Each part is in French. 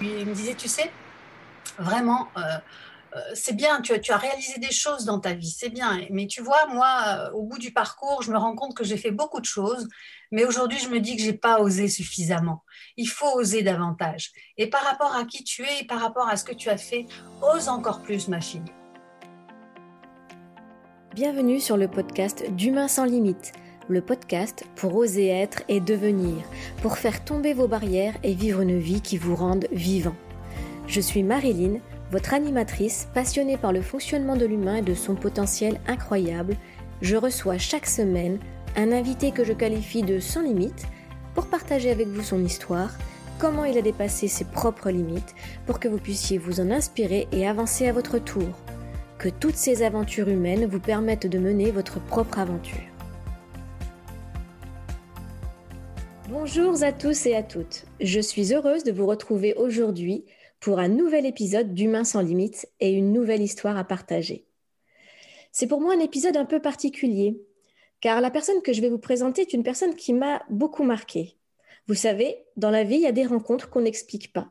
Il me disait, tu sais, vraiment, euh, euh, c'est bien, tu, tu, as réalisé des choses dans ta vie, c'est bien. Mais tu vois, moi, euh, au bout du parcours, je me rends compte que j'ai fait beaucoup de choses, mais aujourd'hui, je me dis que j'ai pas osé suffisamment. Il faut oser davantage. Et par rapport à qui tu es et par rapport à ce que tu as fait, ose encore plus, ma fille. Bienvenue sur le podcast d'Humain sans limite, le podcast pour oser être et devenir, pour faire tomber vos barrières et vivre une vie qui vous rende vivant. Je suis Marilyn votre animatrice passionnée par le fonctionnement de l'humain et de son potentiel incroyable, je reçois chaque semaine un invité que je qualifie de sans limite pour partager avec vous son histoire, comment il a dépassé ses propres limites, pour que vous puissiez vous en inspirer et avancer à votre tour. Toutes ces aventures humaines vous permettent de mener votre propre aventure. Bonjour à tous et à toutes. Je suis heureuse de vous retrouver aujourd'hui pour un nouvel épisode d'Humain sans limite et une nouvelle histoire à partager. C'est pour moi un épisode un peu particulier, car la personne que je vais vous présenter est une personne qui m'a beaucoup marqué. Vous savez, dans la vie, il y a des rencontres qu'on n'explique pas.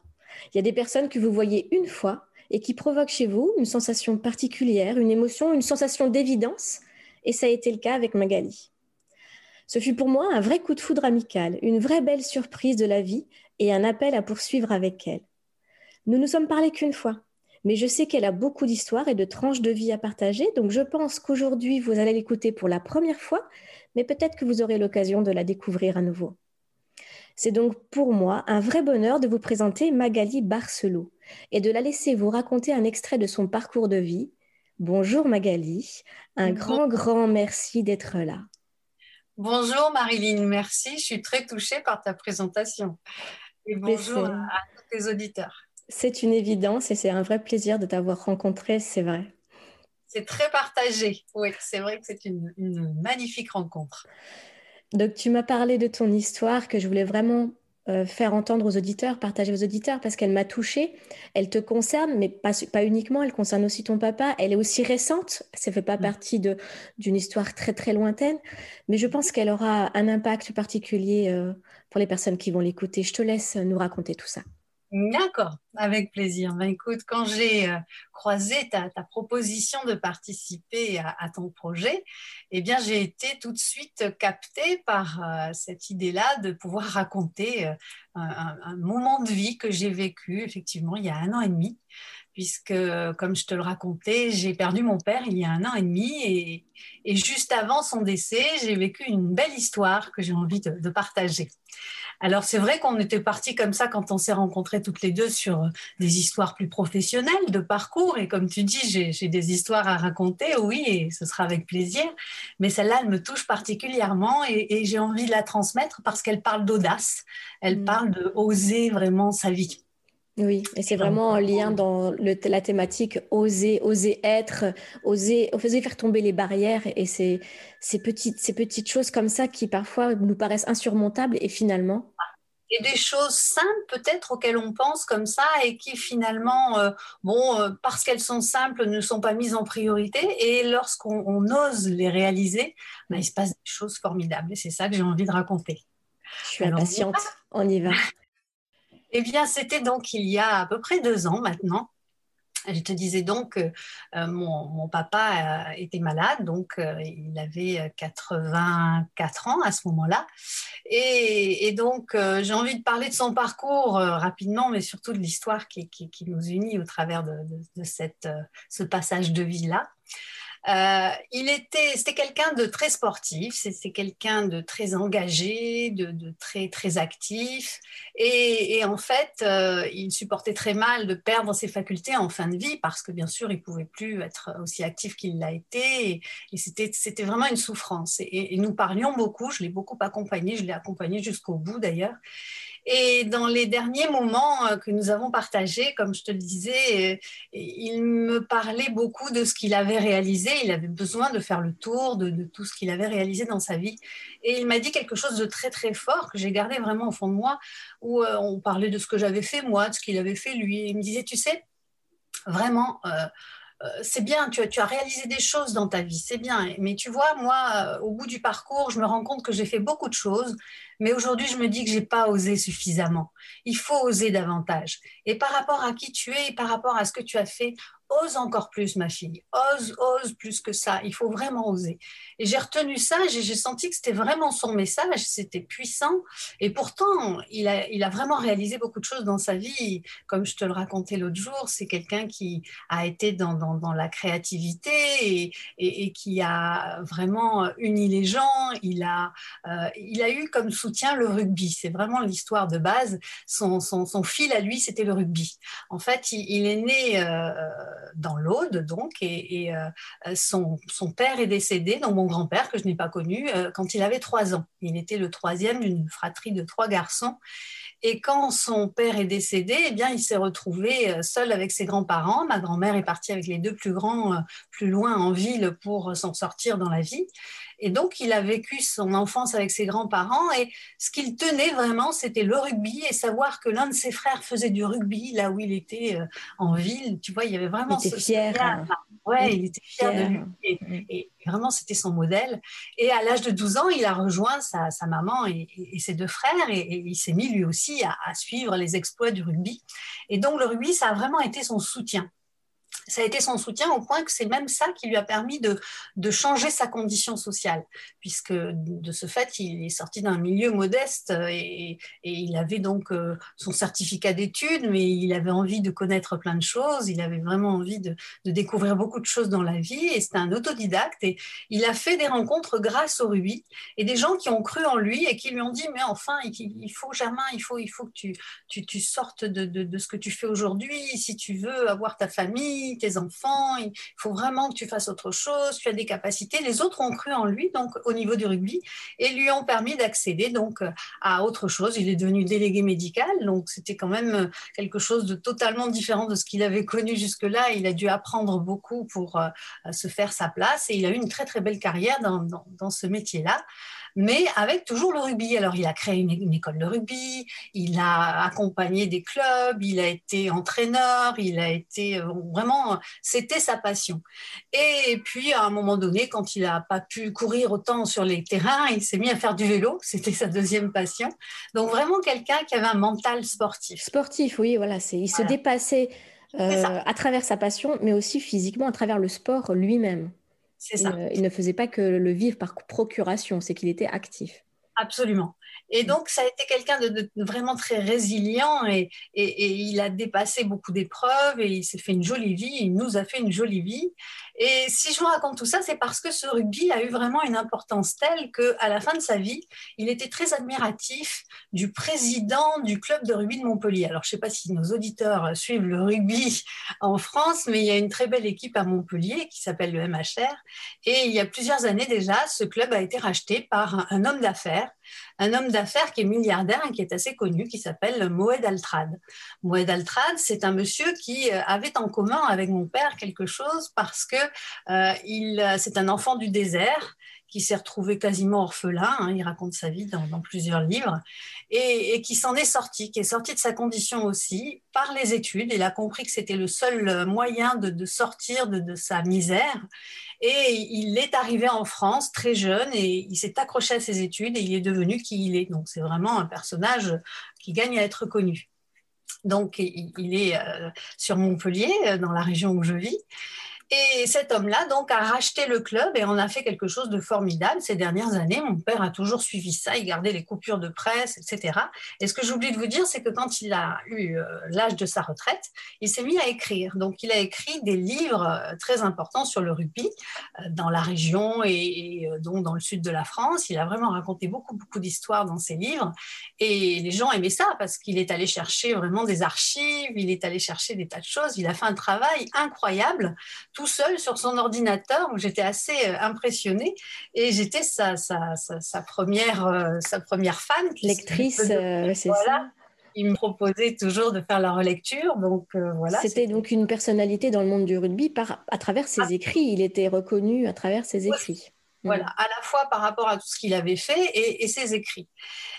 Il y a des personnes que vous voyez une fois et qui provoquent chez vous une sensation particulière, une émotion, une sensation d'évidence, et ça a été le cas avec Magali. Ce fut pour moi un vrai coup de foudre amical, une vraie belle surprise de la vie et un appel à poursuivre avec elle. Nous nous sommes parlé qu'une fois, mais je sais qu'elle a beaucoup d'histoires et de tranches de vie à partager, donc je pense qu'aujourd'hui, vous allez l'écouter pour la première fois, mais peut-être que vous aurez l'occasion de la découvrir à nouveau. C'est donc pour moi un vrai bonheur de vous présenter Magali Barcelot et de la laisser vous raconter un extrait de son parcours de vie. Bonjour Magali, un grand, grand merci d'être là. Bonjour Marilyn, merci, je suis très touchée par ta présentation. Et bonjour à tous tes auditeurs. C'est une évidence et c'est un vrai plaisir de t'avoir rencontré, c'est vrai. C'est très partagé. Oui, c'est vrai que c'est une, magnifique rencontre. Donc, tu m'as parlé de ton histoire que je voulais vraiment euh, faire entendre aux auditeurs, partager aux auditeurs, parce qu'elle m'a touchée. Elle te concerne, mais pas, pas, uniquement, elle concerne aussi ton papa. Elle est aussi récente, ça ne fait pas partie d'une histoire très, très lointaine, mais je pense qu'elle aura un impact particulier euh, pour les personnes qui vont l'écouter. Je te laisse nous raconter tout ça. D'accord, avec plaisir. Ben, écoute, quand j'ai euh, croisé ta, proposition de participer à, ton projet, eh bien, j'ai été tout de suite captée par euh, cette idée-là de pouvoir raconter euh, un, moment de vie que j'ai vécu effectivement il y a un an et demi puisque, comme je te le racontais, j'ai perdu mon père il y a un an et demi et, juste avant son décès, j'ai vécu une belle histoire que j'ai envie de, partager. Alors c'est vrai qu'on était partis comme ça quand on s'est rencontrés toutes les deux sur des histoires plus professionnelles de parcours et comme tu dis, j'ai des histoires à raconter, oui, et ce sera avec plaisir, mais celle-là, elle me touche particulièrement et, j'ai envie de la transmettre parce qu'elle parle d'audace, elle mmh. parle de oser vraiment sa vie. Oui, et c'est vraiment en lien dans la thématique oser, oser être, oser, oser faire tomber les barrières et ces, ces, petites, ces petites choses comme ça qui parfois nous paraissent insurmontables et finalement. Et des choses simples peut-être auxquelles on pense comme ça et qui finalement, euh, bon, euh, parce qu'elles sont simples, ne sont pas mises en priorité. Et lorsqu'on ose les réaliser, ben, il se passe des choses formidables. Et c'est ça que j'ai envie de raconter. Je suis impatiente, on y va. Eh bien, c'était donc il y a à peu près deux ans maintenant. Je te disais donc que euh, mon, papa euh, était malade, donc euh, il avait 84 ans à ce moment-là. Et, donc, j'ai envie de parler de son parcours rapidement, mais surtout de l'histoire qui, nous unit au travers de, ce passage de vie-là. Euh, il était, c'était quelqu'un de très sportif, c'est quelqu'un de très engagé, de, très très actif, et, en fait, euh, il supportait très mal de perdre ses facultés en fin de vie parce que bien sûr, il pouvait plus être aussi actif qu'il l'a été, et, c'était c'était vraiment une souffrance. Et, nous parlions beaucoup, je l'ai beaucoup accompagné, je l'ai accompagné jusqu'au bout d'ailleurs. Et dans les derniers moments euh, que nous avons partagés, comme je te le disais, euh, il me parlait beaucoup de ce qu'il avait réalisé. Il avait besoin de faire le tour de, tout ce qu'il avait réalisé dans sa vie. Et il m'a dit quelque chose de très très fort que j'ai gardé vraiment au fond de moi, où euh, on parlait de ce que j'avais fait moi, de ce qu'il avait fait lui. il me disait, tu sais, vraiment, c'est bien, tu as, réalisé des choses dans ta vie, c'est bien. Mais tu vois, moi, au bout du parcours, je me rends compte que j'ai fait beaucoup de choses, mais aujourd'hui, je me dis que j'ai pas osé suffisamment. Il faut oser davantage. Et par rapport à qui tu es, et par rapport à ce que tu as fait, ose encore plus, ma fille. Ose, ose plus que ça. Il faut vraiment oser. Et j'ai retenu ça, j'ai senti que c'était vraiment son message, c'était puissant. Et pourtant, il a, vraiment réalisé beaucoup de choses dans sa vie. Comme je te le racontais l'autre jour, c'est quelqu'un qui a été dans, la créativité et, qui a vraiment uni les gens. Il a, euh, il a eu comme soutien le rugby. C'est vraiment l'histoire de base. Son, fil à lui, c'était le rugby. En fait, il, il est né... Euh, dans l'Aude, donc, et, euh, son, son, père est décédé, donc mon grand-père, que je n'ai pas connu, euh, quand il avait trois ans. Il était le troisième d'une fratrie de trois garçons. Et quand son père est décédé, eh bien, il s'est retrouvé euh, seul avec ses grands-parents. Ma grand-mère est partie avec les deux plus grands plus loin en ville pour s'en sortir dans la vie. Et donc, il a vécu son enfance avec ses grands-parents et ce qu'il tenait vraiment, c'était le rugby et savoir que l'un de ses frères faisait du rugby là où il était euh, en ville. Tu vois, il y avait vraiment il était fier. Hein. ouais, il était fier, de lui. Et, vraiment, c'était son modèle. Et à l'âge de 12 ans, il a rejoint sa, maman et, ses deux frères et, il s'est mis lui aussi à suivre les exploits du rugby. Et donc, le rugby, ça a vraiment été son soutien ça a été son soutien au point que c'est même ça qui lui a permis de, de, changer sa condition sociale, puisque de ce fait, il est sorti d'un milieu modeste et, et, il avait donc euh, son certificat d'études, mais il avait envie de connaître plein de choses, il avait vraiment envie de, de découvrir beaucoup de choses dans la vie, et c'était un autodidacte, et il a fait des rencontres grâce au rugby, et des gens qui ont cru en lui et qui lui ont dit, mais enfin, il, faut, Germain, il faut, il faut que tu, tu, tu sortes de, de, de ce que tu fais aujourd'hui, si tu veux avoir ta famille, tes enfants, il faut vraiment que tu fasses autre chose, tu as des capacités. Les autres ont cru en lui, donc au niveau du rugby, et lui ont permis d'accéder donc à autre chose. Il est devenu délégué médical, donc c'était quand même quelque chose de totalement différent de ce qu'il avait connu jusque-là. Il a dû apprendre beaucoup pour euh, se faire sa place, et il a eu une très très belle carrière dans, dans ce métier-là mais avec toujours le rugby. Alors, il a créé une, école de rugby, il a accompagné des clubs, il a été entraîneur, il a été euh, vraiment, c'était sa passion. Et puis, à un moment donné, quand il n'a pas pu courir autant sur les terrains, il s'est mis à faire du vélo, c'était sa deuxième passion. Donc, vraiment quelqu'un qui avait un mental sportif. Sportif, oui, voilà, c'est, il se dépassait. Euh, à travers sa passion, mais aussi physiquement à travers le sport lui-même. Il, ne faisait pas que le vivre par procuration, c'est qu'il était actif. Absolument. Et mm. donc, ça a été quelqu'un de, vraiment très résilient et, il a dépassé beaucoup d'épreuves et il s'est fait une jolie vie, il nous a fait une jolie vie. Et si je vous raconte tout ça, c'est parce que ce rugby a eu vraiment une importance telle qu'à la fin de sa vie, il était très admiratif du président du club de rugby de Montpellier. Alors, je ne sais pas si nos auditeurs suivent le rugby en France, mais il y a une très belle équipe à Montpellier qui s'appelle le MHR. Et il y a plusieurs années déjà, ce club a été racheté par un homme d'affaires un homme d'affaires qui est milliardaire et qui est assez connu, qui s'appelle Moed Altrad. Moed Altrad, c'est un monsieur qui euh, avait en commun avec mon père quelque chose parce que euh, il, c'est un enfant du désert qui s'est retrouvé quasiment orphelin, hein, il raconte sa vie dans, plusieurs livres, et, qui s'en est sorti, qui est sorti de sa condition aussi par les études. Il a compris que c'était le seul moyen de, sortir de, de, sa misère. Et il est arrivé en France très jeune et il s'est accroché à ses études et il est devenu qui il est. Donc c'est vraiment un personnage qui gagne à être connu. Donc il est euh, sur Montpellier, euh, dans la région où je vis. Et cet homme-là, donc, a racheté le club et on a fait quelque chose de formidable ces dernières années. Mon père a toujours suivi ça, il gardait les coupures de presse, etc. Et ce que j'oublie de vous dire, c'est que quand il a eu euh, l'âge de sa retraite, il s'est mis à écrire. Donc, il a écrit des livres euh, très importants sur le rugby euh, dans la région et, donc dans le sud de la France. Il a vraiment raconté beaucoup, beaucoup d'histoires dans ses livres. Et les gens aimaient ça parce qu'il est allé chercher vraiment des archives, il est allé chercher des tas de choses. Il a fait un travail incroyable seul sur son ordinateur. J'étais assez euh, impressionnée et j'étais sa, sa, sa, première, euh, sa première fan. Lectrice, euh, c'est ça. Il me proposait toujours de faire la relecture, donc voilà. C'était donc une personnalité dans le monde du rugby par, à travers ses ah. écrits. Il était reconnu à travers ses écrits. Voilà, à la fois par rapport à tout ce qu'il avait fait et, et, ses écrits.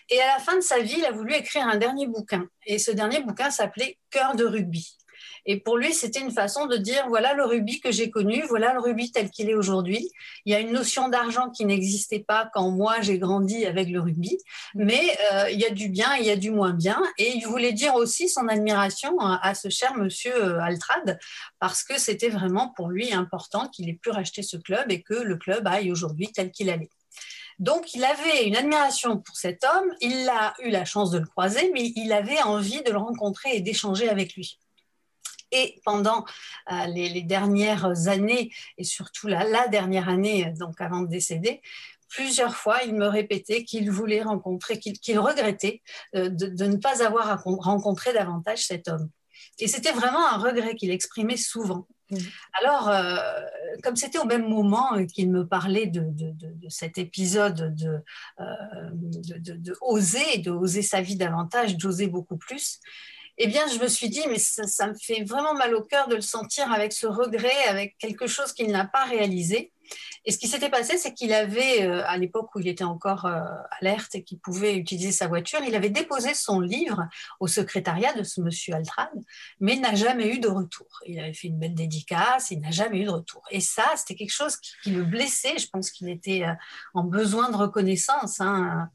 Et à la fin de sa vie, il a voulu écrire un dernier bouquin. Et ce dernier bouquin s'appelait Cœur de rugby. Et pour lui, c'était une façon de dire voilà le rugby que j'ai connu, voilà le rugby tel qu'il est aujourd'hui. Il y a une notion d'argent qui n'existait pas quand moi j'ai grandi avec le rugby, mais euh, il y a du bien, il y a du moins bien. Et il voulait dire aussi son admiration à ce cher monsieur euh, Altrad, parce que c'était vraiment pour lui important qu'il ait pu racheter ce club et que le club aille aujourd'hui tel qu'il allait. Donc, il avait une admiration pour cet homme, il a eu la chance de le croiser, mais il avait envie de le rencontrer et d'échanger avec lui. Et pendant euh, les, dernières années, et surtout la, dernière année, donc avant de décéder, plusieurs fois, il me répétait qu'il voulait rencontrer, qu'il regrettait euh, de, ne pas avoir rencontré davantage cet homme. Et c'était vraiment un regret qu'il exprimait souvent. Mmh. Alors, euh, comme c'était au même moment qu'il me parlait de, cet épisode de, de, oser, de oser sa vie davantage, d'oser beaucoup plus, eh bien, je me suis dit, mais ça, me fait vraiment mal au cœur de le sentir avec ce regret, avec quelque chose qu'il n'a pas réalisé. Et ce qui s'était passé, c'est qu'il avait, euh, à l'époque où il était encore euh, alerte et qu'il pouvait utiliser sa voiture, il avait déposé son livre au secrétariat de ce monsieur Altrad, mais il n'a jamais eu de retour. Il avait fait une belle dédicace, il n'a jamais eu de retour. Et ça, c'était quelque chose qui, le blessait. Je pense qu'il était euh, en besoin de reconnaissance. Hein.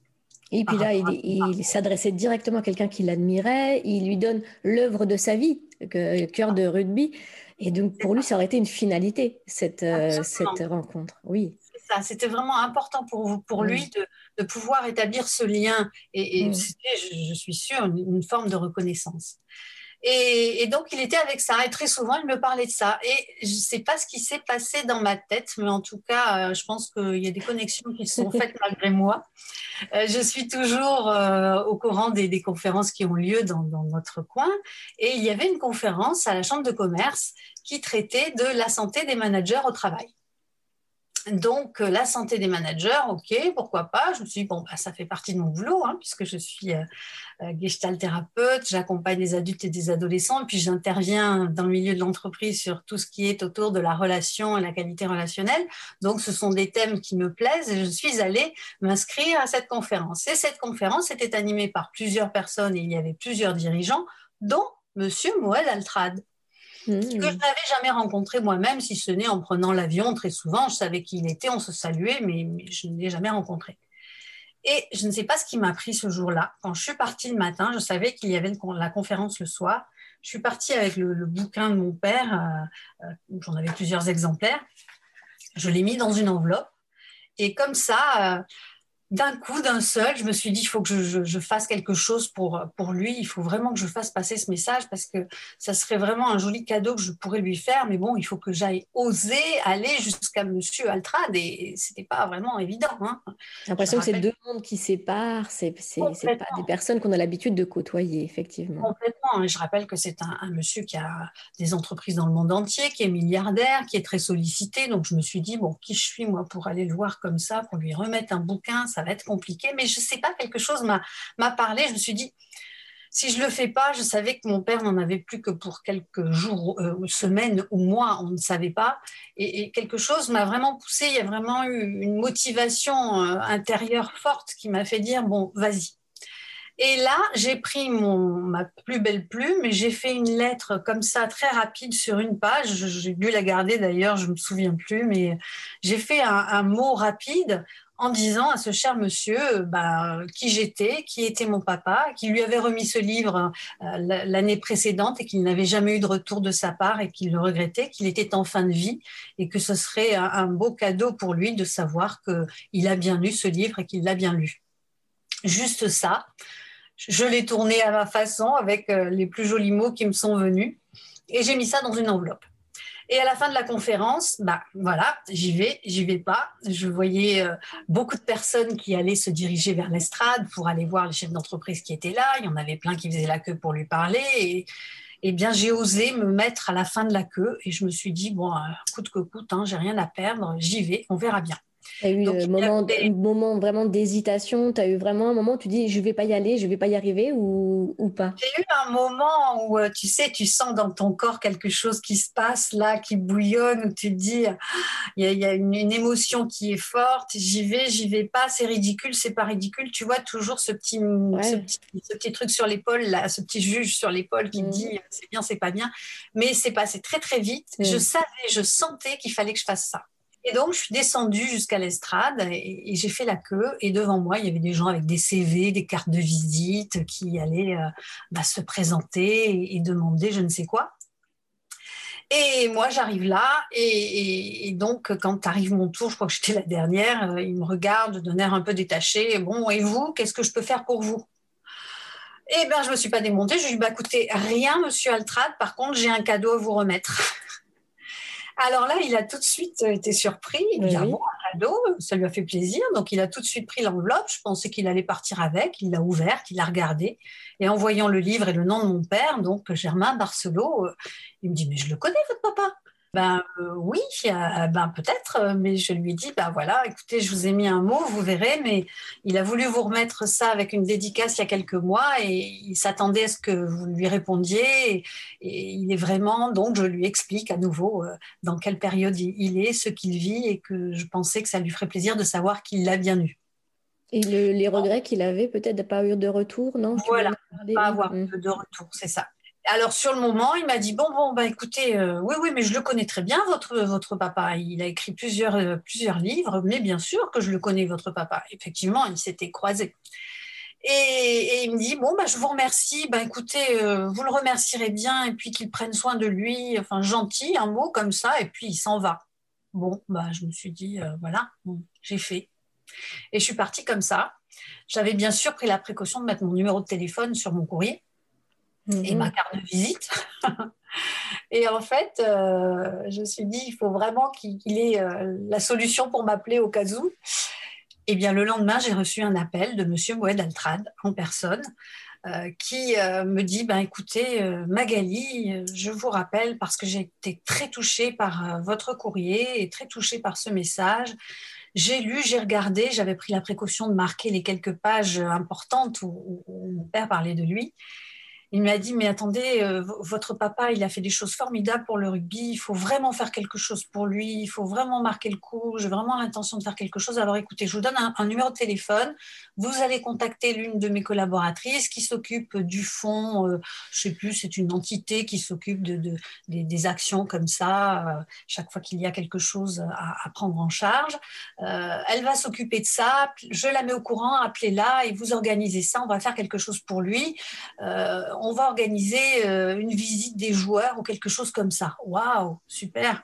Et puis là, il, s'adressait directement à quelqu'un qui l'admirait, il lui donne l'œuvre de sa vie, cœur de rugby. Et donc, pour lui, ça aurait été une finalité, cette, euh, cette rencontre. Oui. C'était vraiment important pour, pour lui de, de, pouvoir établir ce lien. Et, et c'était, je, suis sûre, une, forme de reconnaissance. Et, donc, il était avec ça. Et très souvent, il me parlait de ça. Et je ne sais pas ce qui s'est passé dans ma tête, mais en tout cas, euh, je pense qu'il y a des connexions qui sont faites malgré moi. Euh, je suis toujours euh, au courant des, conférences qui ont lieu dans, dans, notre coin. Et il y avait une conférence à la Chambre de commerce qui traitait de la santé des managers au travail. Donc, euh, la santé des managers, ok, pourquoi pas. Je me suis dit, bon, bah, ça fait partie de mon boulot, hein, puisque je suis euh, euh, gestalt thérapeute, j'accompagne des adultes et des adolescents, puis j'interviens dans le milieu de l'entreprise sur tout ce qui est autour de la relation et la qualité relationnelle. Donc, ce sont des thèmes qui me plaisent et je suis allée m'inscrire à cette conférence. Et cette conférence était animée par plusieurs personnes et il y avait plusieurs dirigeants, dont Monsieur Moël Altrad que je mmh. n'avais jamais rencontré moi-même, si ce n'est en prenant l'avion très souvent. Je savais qui il était, on se saluait, mais, je ne l'ai jamais rencontré. Et je ne sais pas ce qui m'a pris ce jour-là. Quand je suis partie le matin, je savais qu'il y avait la conférence le soir. Je suis partie avec le, bouquin de mon père, euh, euh, j'en avais plusieurs exemplaires. Je l'ai mis dans une enveloppe. Et comme ça, euh, d'un coup, d'un seul, je me suis dit, il faut que je, fasse quelque chose pour, pour lui. Il faut vraiment que je fasse passer ce message parce que ça serait vraiment un joli cadeau que je pourrais lui faire. Mais bon, il faut que j'aille oser aller jusqu'à Monsieur Altrad et c'était pas vraiment évident. Hein. J'ai l'impression que c'est deux mondes qui séparent. C'est pas des personnes qu'on a l'habitude de côtoyer, effectivement. Complètement. je rappelle que c'est un, un, monsieur qui a des entreprises dans le monde entier, qui est milliardaire, qui est très sollicité. Donc je me suis dit, bon, qui je suis moi pour aller le voir comme ça, pour lui remettre un bouquin ça va être compliqué. Mais je sais pas, quelque chose m'a parlé. Je me suis dit, si je le fais pas, je savais que mon père n'en avait plus que pour quelques jours, euh, semaines ou mois, on ne savait pas. Et, quelque chose m'a vraiment poussé. Il y a vraiment eu une motivation euh, intérieure forte qui m'a fait dire, bon, vas-y. Et là, j'ai pris mon, ma plus belle plume et j'ai fait une lettre comme ça, très rapide, sur une page. J'ai dû la garder d'ailleurs, je ne me souviens plus, mais j'ai fait un mot rapide en disant à ce cher monsieur bah, qui j'étais, qui était mon papa, qui lui avait remis ce livre euh, l'année précédente et qu'il n'avait jamais eu de retour de sa part et qu'il le regrettait, qu'il était en fin de vie et que ce serait un, beau cadeau pour lui de savoir qu'il a bien lu ce livre et qu'il l'a bien lu. Juste ça. Je l'ai tourné à ma façon avec euh, les plus jolis mots qui me sont venus et j'ai mis ça dans une enveloppe. Et à la fin de la conférence, bah voilà, j'y vais, j'y vais pas. Je voyais euh, beaucoup de personnes qui allaient se diriger vers l'estrade pour aller voir les chefs d'entreprise qui étaient là. Il y en avait plein qui faisaient la queue pour lui parler. Et, eh bien, j'ai osé me mettre à la fin de la queue et je me suis dit bon, euh, coûte que coûte, hein, j'ai rien à perdre, j'y vais, on verra bien. Tu as eu un moment, moment vraiment d'hésitation Tu as eu vraiment un moment où tu dis je vais pas y aller, je vais pas y arriver ou, ou pas? J'ai eu un moment où euh, tu sais, tu sens dans ton corps quelque chose qui se passe là, qui bouillonne, où tu te dis il y a, une, émotion qui est forte, j'y vais, j'y vais pas, c'est ridicule, c'est pas ridicule. Tu vois toujours ce petit, ce petit, truc sur l'épaule, là, ce petit juge sur l'épaule qui te mmh. dit c'est bien, c'est pas bien. Mais c'est passé très très vite. Mmh. Je savais, je sentais qu'il fallait que je fasse ça. Et donc, je suis descendue jusqu'à l'estrade et, j'ai fait la queue. Et devant moi, il y avait des gens avec des CV, des cartes de visite qui allaient euh, bah, se présenter et, demander je ne sais quoi. Et moi, j'arrive là, et, donc, quand arrive mon tour, je crois que j'étais la dernière, euh, il me regarde d'un air un peu détaché. Bon, et vous, qu'est-ce que je peux faire pour vous? Eh bien, je ne me suis pas démontée. Je lui ai dit, bah, écoutez, rien, monsieur Altrad. Par contre, j'ai un cadeau à vous remettre. Alors là, il a tout de suite euh, été surpris. Il dit, ah bon, un cadeau, ça lui a fait plaisir. Donc, il a tout de suite pris l'enveloppe. Je pensais qu'il allait partir avec. Il l'a ouverte, il l'a regardée. Et en voyant le livre et le nom de mon père, donc Germain Barcelot, euh, il me dit, mais je le connais, votre papa. Ben euh, oui, ben peut-être, mais je lui ai dit, ben voilà, écoutez, je vous ai mis un mot, vous verrez, mais il a voulu vous remettre ça avec une dédicace il y a quelques mois et il s'attendait à ce que vous lui répondiez. Et, il est vraiment, donc je lui explique à nouveau euh, dans quelle période il est, ce qu'il vit et que je pensais que ça lui ferait plaisir de savoir qu'il l'a bien eu. Et les regrets qu'il avait peut-être de pas eu de retour, non? Voilà, pas avoir mmh. de retour, c'est ça alors sur le moment, il m'a dit bon bon bah écoutez euh, oui oui mais je le connais très bien votre votre papa. Il a écrit plusieurs euh, plusieurs livres, mais bien sûr que je le connais votre papa. Effectivement, il s'était croisé. Et, il me dit bon bah je vous remercie. Bah écoutez, euh, vous le remercierez bien et puis qu'il prenne soin de lui. Enfin gentil, un mot comme ça et puis il s'en va. Bon bah je me suis dit voilà j'ai fait. Et je suis partie comme ça. J'avais bien sûr pris la précaution de mettre mon numéro de téléphone sur mon courrier et ma mhm. carte de visite. et en fait, euh, je me suis dit, il faut vraiment qu'il ait euh, la solution pour m'appeler au cas où. Et bien, le lendemain, j'ai reçu un appel de Monsieur Moed Altrad en personne euh, qui me dit ben, écoutez, Magali, je vous rappelle parce que j'ai été très touchée par votre courrier et très touchée par ce message. J'ai lu, j'ai regardé, j'avais pris la précaution de marquer les quelques pages importantes où mon père parlait de lui. Il m'a dit, mais attendez, euh, votre papa, il a fait des choses formidables pour le rugby, il faut vraiment faire quelque chose pour lui, il faut vraiment marquer le coup, j'ai vraiment l'intention de faire quelque chose. Alors écoutez, je vous donne un, numéro de téléphone, vous allez contacter l'une de mes collaboratrices qui s'occupe du fonds, euh, je sais plus, c'est une entité qui s'occupe de, des, actions comme ça, euh, chaque fois qu'il y a quelque chose à, prendre en charge. elle va s'occuper de ça, je la mets au courant, appelez-la et vous organisez ça, on va faire quelque chose pour lui on va organiser euh, une visite des joueurs ou quelque chose comme ça. Waouh, super.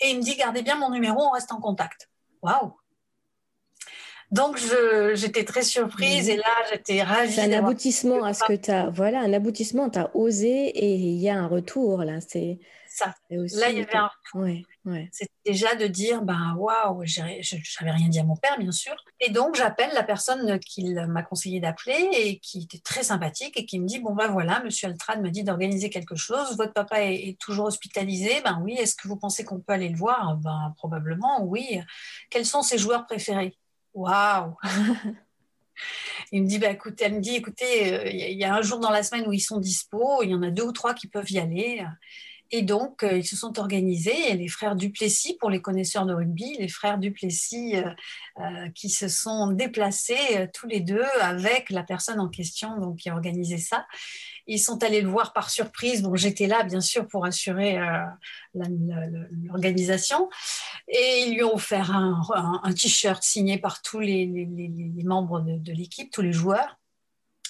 Et il me dit, gardez bien mon numéro, on reste en contact. Waouh. Donc j'étais très surprise et là j'étais ravie. C'est un aboutissement à ce que tu as. Voilà, un aboutissement, tu as osé et il y a un retour là. C'est ça. Là, il y avait un C'est déjà de dire, ben waouh, j'avais rien dit à mon père, bien sûr. Et donc, j'appelle la personne qu'il m'a conseillé d'appeler et qui était très sympathique et qui me dit, bon ben voilà, Monsieur Altrad me dit d'organiser quelque chose. Votre papa est, toujours hospitalisé. Ben oui. Est-ce que vous pensez qu'on peut aller le voir? Ben probablement, oui. Quels sont ses joueurs préférés? Waouh Il me dit, bah, écoutez, elle me dit, écoutez, euh, il y a un jour dans la semaine où ils sont dispo, il y en a deux ou trois qui peuvent y aller. Et donc, euh, ils se sont organisés, les frères Duplessis, pour les connaisseurs de rugby, les frères Duplessis euh, euh, qui se sont déplacés tous les deux avec la personne en question donc, qui a organisé ça. Ils sont allés le voir par surprise. Bon, j'étais là, bien sûr, pour assurer l'organisation. Et ils lui ont offert un, t-shirt signé par tous les, membres de, l'équipe, tous les joueurs.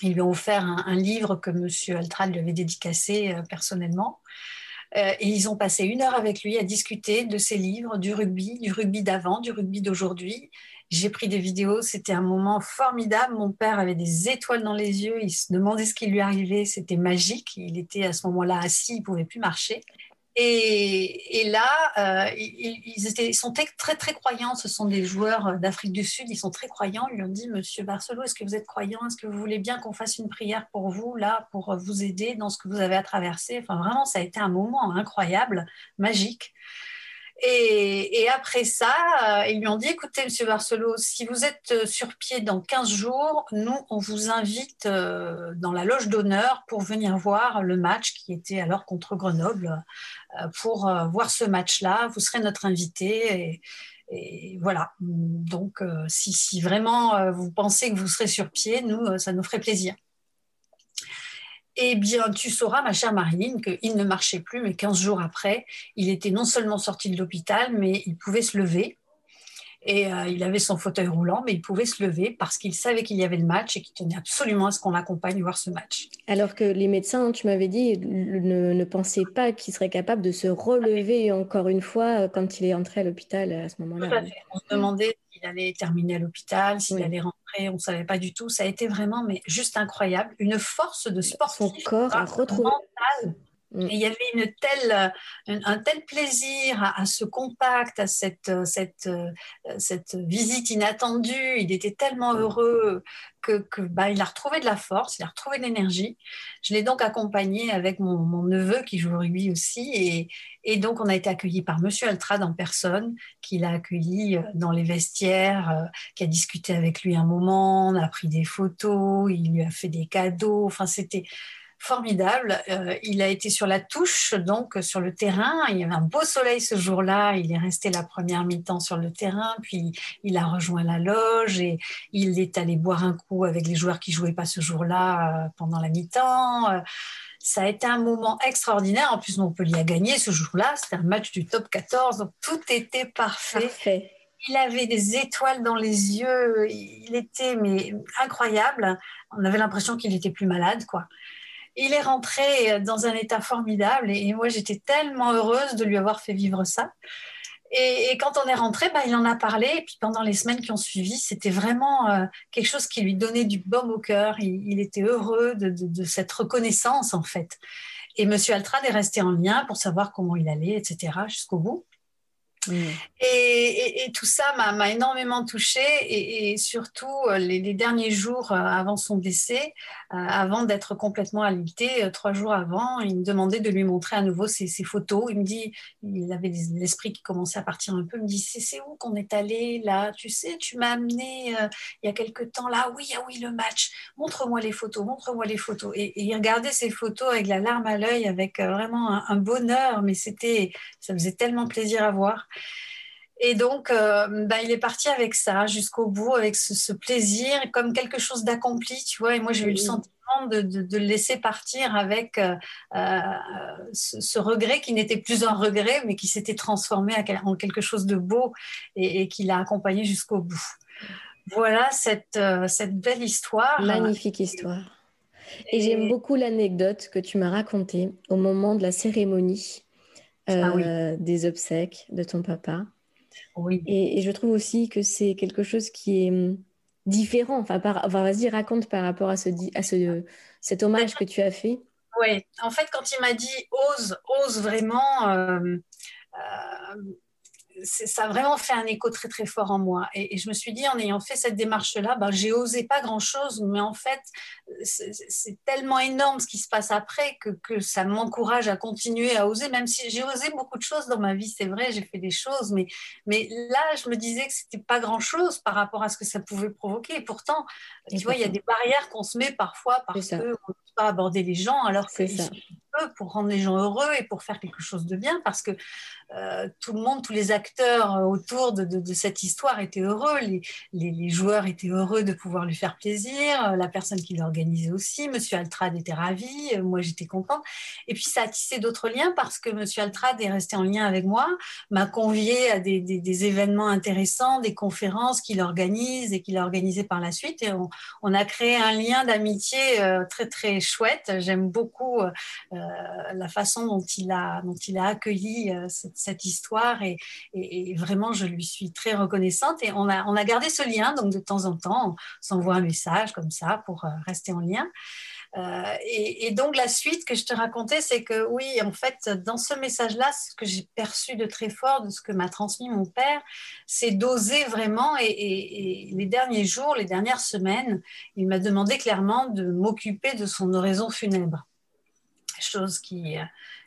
Ils lui ont offert un, un livre que M. Altrad lui avait dédicacé personnellement. Euh, et ils ont passé une heure avec lui à discuter de ses livres, du rugby, du rugby d'avant, du rugby d'aujourd'hui. J'ai pris des vidéos, c'était un moment formidable. Mon père avait des étoiles dans les yeux, il se demandait ce qui lui arrivait, c'était magique. Il était à ce moment-là assis, il pouvait plus marcher. Et, là, euh, ils, sont très, très croyants. Ce sont des joueurs d'Afrique du Sud. Ils sont très croyants. Ils lui ont dit, Monsieur Barcelo, est-ce que vous êtes croyant? Est-ce que vous voulez bien qu'on fasse une prière pour vous, là, pour vous aider dans ce que vous avez à traverser? Enfin, vraiment, ça a été un moment incroyable, magique. Et, après ça, euh, ils lui ont dit, écoutez, Monsieur Barcelot, si vous êtes euh, sur pied dans 15 jours, nous, on vous invite euh, dans la loge d'honneur pour venir voir le match qui était alors contre Grenoble, pour voir ce match-là. Vous serez notre invité. Et, voilà. Donc, si, si, vraiment vous pensez que vous serez sur pied, nous, ça nous ferait plaisir. Eh bien, tu sauras, ma chère Marine, qu'il ne marchait plus, mais 15 jours après, il était non seulement sorti de l'hôpital, mais il pouvait se lever. Et euh, il avait son fauteuil roulant, mais il pouvait se lever parce qu'il savait qu'il y avait le match et qu'il tenait absolument à ce qu'on l'accompagne voir ce match. Alors que les médecins, tu m'avais dit, ne, ne pensaient pas qu'il serait capable de se relever encore une fois euh, quand il est entré à l'hôpital à ce moment-là. On se demandait s'il allait terminer à l'hôpital, s'il allait rentrer, on ne savait pas du tout. Ça a été vraiment mais juste incroyable. Une force de sportif. Son corps a retrouvé. Mm. il y avait une telle, un, tel plaisir à, ce contact, à cette, cette, cette, visite inattendue. Il était tellement heureux que, que bah, il a retrouvé de la force, il a retrouvé de l'énergie. Je l'ai donc accompagné avec mon, mon, neveu qui joue au rugby aussi. Et, et, donc, on a été accueillis par Monsieur Altrad en personne, qui l'a accueilli euh, dans les vestiaires, euh, qui a discuté avec lui un moment, on a pris des photos, il lui a fait des cadeaux. Enfin, c'était formidable. Euh, il a été sur la touche, donc sur le terrain. Il y avait un beau soleil ce jour-là. Il est resté la première mi-temps sur le terrain, puis il a rejoint la loge et il est allé boire un coup avec les joueurs qui jouaient pas ce jour-là euh, pendant la mi-temps. Euh, ça a été un moment extraordinaire. En plus, Montpellier a gagné ce jour-là. C'était un match du top 14, donc tout était parfait. parfait. Il avait des étoiles dans les yeux. Il était mais incroyable. On avait l'impression qu'il était plus malade, quoi il est rentré dans un état formidable et, moi j'étais tellement heureuse de lui avoir fait vivre ça. Et, quand on est rentré, bah, il en a parlé. Et puis pendant les semaines qui ont suivi, c'était vraiment euh, quelque chose qui lui donnait du baume au cœur. Il, était heureux de, cette reconnaissance en fait. Et Monsieur Altrad est resté en lien pour savoir comment il allait, etc. jusqu'au bout. Mm. Et, tout ça m'a énormément touchée et, surtout euh, les, derniers jours euh, avant son décès, euh, avant d'être complètement alité, trois jours avant, il me demandait de lui montrer à nouveau ses, photos. Il me dit, il avait l'esprit qui commençait à partir un peu, il me dit, c'est où qu'on est allé là? Tu sais, tu m'as amené il y a quelque temps là, oui, ah oui, le match, montre-moi les photos, montre-moi les photos. Et, il regardait ces photos avec la larme à l'œil, avec vraiment un, un bonheur, mais c'était, ça faisait tellement plaisir à voir. Et donc, euh, bah, il est parti avec ça jusqu'au bout, avec ce, plaisir, comme quelque chose d'accompli, tu vois. Et moi, j'ai eu le sentiment de, le laisser partir avec euh, euh, ce, regret qui n'était plus un regret, mais qui s'était transformé en quelque chose de beau et, qui l'a accompagné jusqu'au bout. Voilà cette, cette belle histoire. Magnifique histoire. Et, j'aime beaucoup l'anecdote que tu m'as racontée au moment de la cérémonie ah des obsèques de ton papa. Et, je trouve aussi que c'est quelque chose qui est hum, différent. Enfin, vas-y, raconte par rapport à, ce, à ce, cet hommage que tu as fait. Oui, en fait, quand il m'a dit ose, ose vraiment, euh, euh, ça a vraiment fait un écho très très fort en moi. Et, je me suis dit, en ayant fait cette démarche-là, ben, j'ai osé pas grand-chose, mais en fait, c'est tellement énorme ce qui se passe après que, que ça m'encourage à continuer à oser, même si j'ai osé beaucoup de choses dans ma vie, c'est vrai, j'ai fait des choses, mais, mais là, je me disais que c'était pas grand-chose par rapport à ce que ça pouvait provoquer. Et pourtant, tu vois, il y a des barrières qu'on se met parfois parce qu'on ne peut pas aborder les gens, alors que pour rendre les gens heureux et pour faire quelque chose de bien, parce que euh, tout le monde, tous les acteurs euh, autour de, cette histoire étaient heureux. Les, joueurs étaient heureux de pouvoir lui faire plaisir. Euh, la personne qui l'organisait aussi, Monsieur Altrad était ravi. moi, j'étais contente. Et puis, ça a tissé d'autres liens parce que Monsieur Altrad est resté en lien avec moi, m'a convié à des, événements intéressants, des conférences qu'il organise et qu'il a organisées par la suite. Et on, a créé un lien d'amitié très, très chouette. J'aime beaucoup la façon dont il a, dont il a accueilli cette histoire et, vraiment je lui suis très reconnaissante et on a, on a gardé ce lien donc de temps en temps on s'envoie un message comme ça pour euh, rester en lien. Euh, et, donc la suite que je te racontais, c'est que oui, en fait, dans ce message-là, ce que j'ai perçu de très fort, de ce que m'a transmis mon père, c'est d'oser vraiment. Et, les derniers jours, les dernières semaines, il m'a demandé clairement de m'occuper de son oraison funèbre, chose qui euh,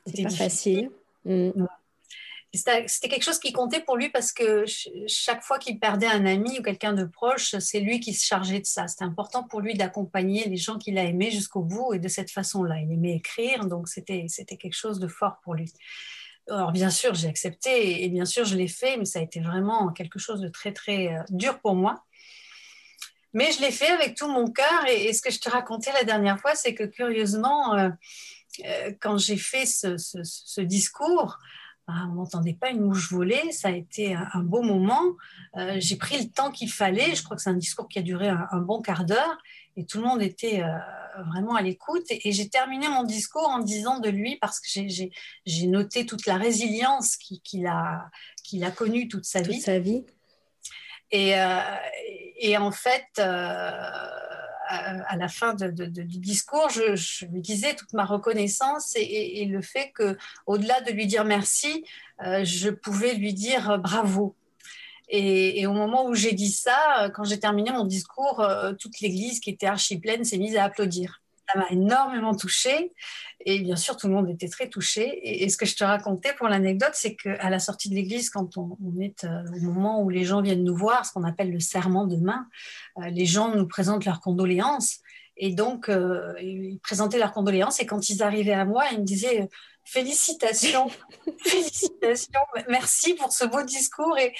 était pas facile. Mm. C'était quelque chose qui comptait pour lui parce que chaque fois qu'il perdait un ami ou quelqu'un de proche, c'est lui qui se chargeait de ça. C'était important pour lui d'accompagner les gens qu'il a aimés jusqu'au bout et de cette façon-là. Il aimait écrire, donc c'était quelque chose de fort pour lui. Alors bien sûr, j'ai accepté et bien sûr, je l'ai fait, mais ça a été vraiment quelque chose de très très euh, dur pour moi. Mais je l'ai fait avec tout mon cœur et, ce que je te racontais la dernière fois, c'est que curieusement, euh, euh, quand j'ai fait ce discours, ah, on n'entendait pas une mouche voler, ça a été un, beau moment. Euh, j'ai pris le temps qu'il fallait, je crois que c'est un discours qui a duré un, bon quart d'heure, et tout le monde était euh, vraiment à l'écoute. Et, j'ai terminé mon discours en disant de lui, parce que j'ai noté toute la résilience qu'il a, qu'il a connue toute sa vie. Sa vie. Et, euh, et, en fait, à, la fin du discours, je, lui disais toute ma reconnaissance et, le fait que, au-delà de lui dire merci, euh, je pouvais lui dire bravo. Et, au moment où j'ai dit ça, quand j'ai terminé mon discours, euh, toute l'église qui était archi pleine s'est mise à applaudir ça m'a énormément touchée. Et bien sûr, tout le monde était très touché. Et, ce que je te racontais pour l'anecdote, c'est qu'à la sortie de l'église, quand on, est euh, au moment où les gens viennent nous voir, ce qu'on appelle le serment de main, euh, les gens nous présentent leurs condoléances. Et donc, euh, ils présentaient leurs condoléances. Et quand ils arrivaient à moi, ils me disaient Félicitations, félicitations, merci pour ce beau discours. Et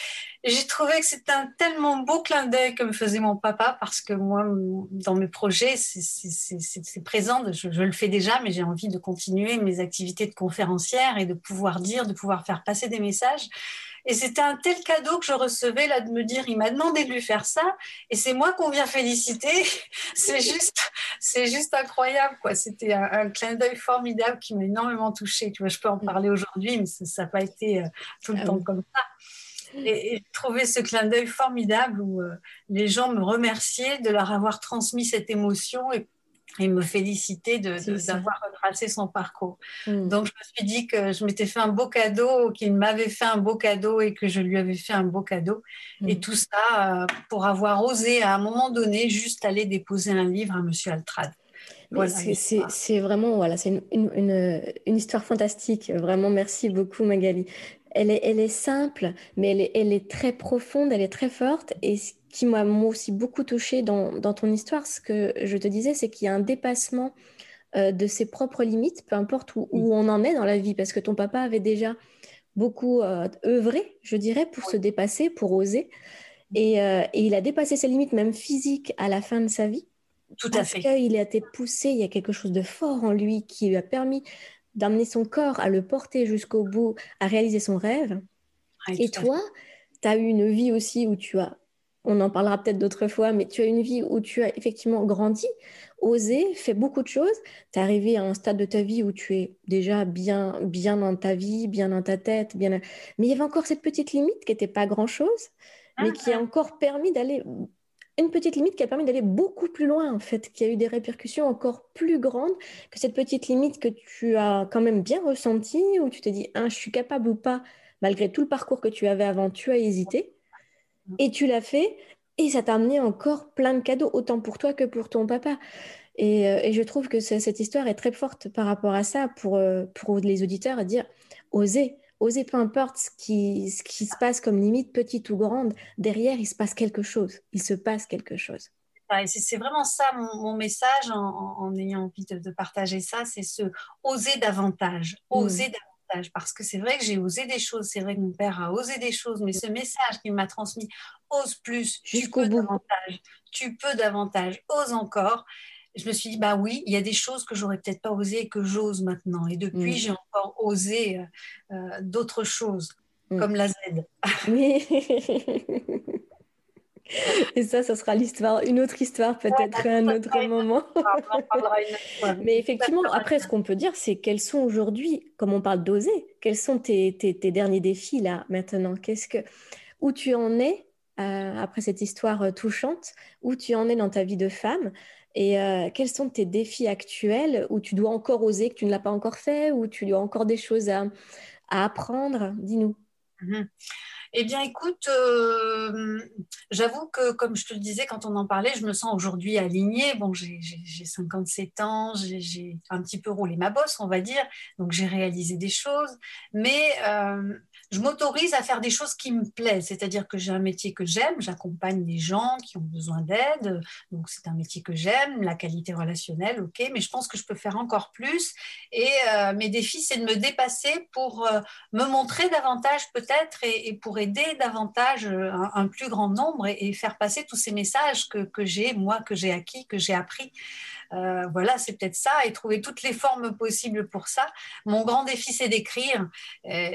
j'ai trouvé que c'était un tellement beau clin d'œil que me faisait mon papa, parce que moi, dans mes projets, c'est présent, je, je, le fais déjà, mais j'ai envie de continuer mes activités de conférencière et de pouvoir dire, de pouvoir faire passer des messages. Et c'était un tel cadeau que je recevais là de me dire, il m'a demandé de lui faire ça, et c'est moi qu'on vient féliciter. c'est juste, c'est juste incroyable, quoi. C'était un, clin d'œil formidable qui m'a énormément touchée. Tu vois, je peux en parler aujourd'hui, mais ça n'a pas été euh, tout le ah temps comme ça. Et, et trouver ce clin d'œil formidable où euh, les gens me remerciaient de leur avoir transmis cette émotion et et me féliciter d'avoir retracé son parcours. Mm. Donc, je me suis dit que je m'étais fait un beau cadeau, qu'il m'avait fait un beau cadeau et que je lui avais fait un beau cadeau. Mm. Et tout ça euh, pour avoir osé, à un moment donné, juste aller déposer un livre à Monsieur Altrad. Voilà, c'est vraiment voilà, c'est une, une, une, histoire fantastique. Vraiment, merci beaucoup Magali. Elle est, elle est simple, mais elle est, elle est très profonde, elle est très forte. Et qui m'a aussi beaucoup touchée dans, ton histoire, ce que je te disais, c'est qu'il y a un dépassement euh, de ses propres limites, peu importe où, on en est dans la vie, parce que ton papa avait déjà beaucoup euh, œuvré, je dirais, pour se dépasser, pour oser. Euh, et, il a dépassé ses limites, même physiques, à la fin de sa vie. Tout à fait. Parce qu'il a été poussé, il y a quelque chose de fort en lui qui lui a permis d'amener son corps à le porter jusqu'au bout, à réaliser son rêve. et toi, tu as eu une vie aussi où tu as on en parlera peut-être d'autres fois, mais tu as une vie où tu as effectivement grandi, osé, fait beaucoup de choses. Tu es arrivé à un stade de ta vie où tu es déjà bien, bien dans ta vie, bien dans ta tête, bien. Mais il y avait encore cette petite limite qui n'était pas grand-chose, mais qui a ah. encore permis d'aller. Une petite limite qui a permis d'aller beaucoup plus loin, en fait, qui a eu des répercussions encore plus grandes que cette petite limite que tu as quand même bien ressentie, où tu te dis, hein, je suis capable ou pas, malgré tout le parcours que tu avais avant, tu as hésité. Et tu l'as fait, et ça t'a amené encore plein de cadeaux, autant pour toi que pour ton papa. Et, euh, je trouve que cette histoire est très forte par rapport à ça pour, euh, pour les auditeurs à dire oser, oser, peu importe ce qui, ce qui se passe comme limite, petite ou grande, derrière, il se passe quelque chose. Il se passe quelque chose. C'est vraiment ça mon, message en, ayant envie de, partager ça, c'est ce oser davantage, mmh. oser parce que c'est vrai que j'ai osé des choses, c'est vrai que mon père a osé des choses, mais ce message qu'il m'a transmis, ose plus, tu peux davantage, tu peux davantage, ose encore. Je me suis dit, bah oui, il y a des choses que j'aurais peut-être pas osé et que j'ose maintenant. Et depuis, mm. j'ai encore osé euh, euh, d'autres choses, mm. comme la Z. Oui. Et ça, ça sera l'histoire, une autre histoire peut-être à un autre moment. Mais effectivement, après, ce qu'on peut dire, c'est quels sont aujourd'hui, comme on parle d'oser, quels sont tes, tes, derniers défis là maintenant? Qu'est-ce que, où tu en es euh, après cette histoire euh, touchante, où tu en es dans ta vie de femme? Et euh, quels sont tes défis actuels où tu dois encore oser, que tu ne l'as pas encore fait, où tu as encore des choses à, à apprendre? Dis-nous. Mhm. Eh bien, écoute, euh, j'avoue que, comme je te le disais quand on en parlait, je me sens aujourd'hui alignée. Bon, j'ai 57 ans, j'ai un petit peu roulé ma bosse, on va dire, donc j'ai réalisé des choses, mais euh, je m'autorise à faire des choses qui me plaisent, c'est-à-dire que j'ai un métier que j'aime, j'accompagne des gens qui ont besoin d'aide, donc c'est un métier que j'aime, la qualité relationnelle, ok, mais je pense que je peux faire encore plus. Et euh, mes défis, c'est de me dépasser pour euh, me montrer davantage peut-être et, pour aider davantage euh, un, plus grand nombre et, faire passer tous ces messages que, que j'ai, moi, que j'ai acquis, que j'ai appris. Euh, voilà, c'est peut-être ça, et trouver toutes les formes possibles pour ça. Mon grand défi, c'est d'écrire.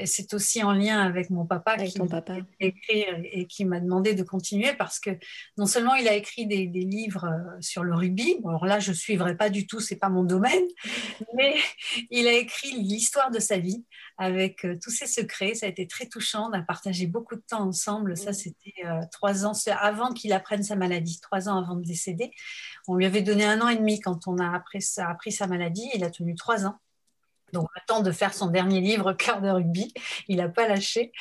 C'est aussi en lien avec mon papa qui papa. écrit et qui m'a demandé de continuer parce que non seulement il a écrit des, livres euh, sur le rugby, alors là, je ne suivrai pas du tout, c'est pas mon domaine, mais il a écrit l'histoire de sa vie avec euh, tous ses secrets. Ça a été très touchant. On a partagé beaucoup de temps ensemble. Ça, c'était trois ans avant qu'il apprenne sa maladie, trois ans avant de décéder. On lui avait donné un an et demi quand on a appris, sa maladie. Il a tenu trois ans. Donc, le temps de faire son dernier livre, Cœur de rugby, il n'a pas lâché.